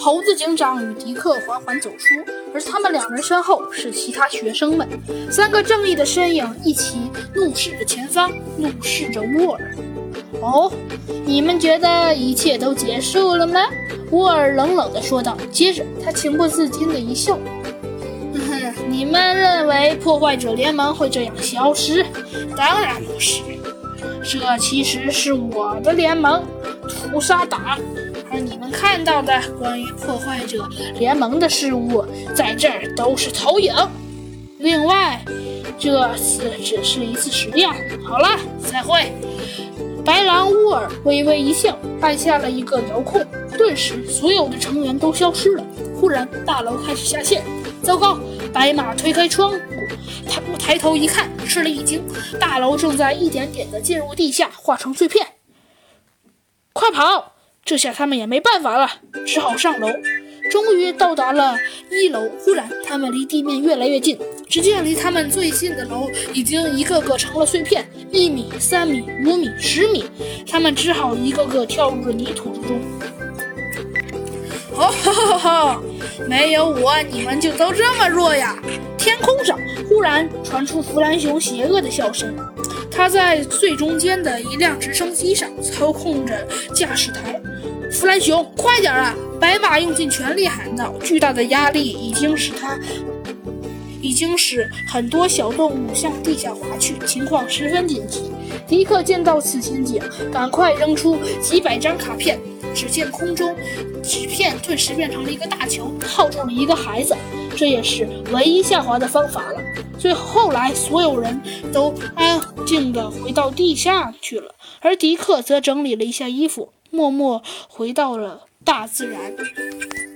猴子警长与迪克缓缓走出，而他们两人身后是其他学生们。三个正义的身影一起怒视着前方，怒视着沃尔。哦，你们觉得一切都结束了吗？沃尔冷冷地说道。接着，他情不自禁的一笑：“哼哼，你们认为破坏者联盟会这样消失？当然不是，这其实是我的联盟——屠杀党。你们看到的关于破坏者联盟的事物，在这儿都是投影。另外，这次只是一次实验。好了，再会。”白狼乌尔微微一笑，按下了一个遥控，顿时所有的成员都消失了。忽然，大楼开始下陷。糟糕！白马推开窗户，他抬头一看，吃了一惊，大楼正在一点点地进入地下，化成碎片。快跑！这下他们也没办法了，只好上楼。终于到达了一楼，忽然他们离地面越来越近，只见离他们最近的楼已经一个个成了碎片，一米、三米、五米、十米，他们只好一个个跳入了泥土之中。哈哈哈！没有我，你们就都这么弱呀！天空上忽然传出弗兰熊邪恶的笑声，他在最中间的一辆直升机上操控着驾驶台。弗兰熊，快点啊！白马用尽全力喊道：“巨大的压力已经使他，已经使很多小动物向地下滑去，情况十分紧急。”迪克见到此情景，赶快扔出几百张卡片。只见空中纸片顿时变成了一个大球，套住了一个孩子。这也是唯一下滑的方法了。最后来，所有人都安静地回到地下去了，而迪克则整理了一下衣服。默默回到了大自然。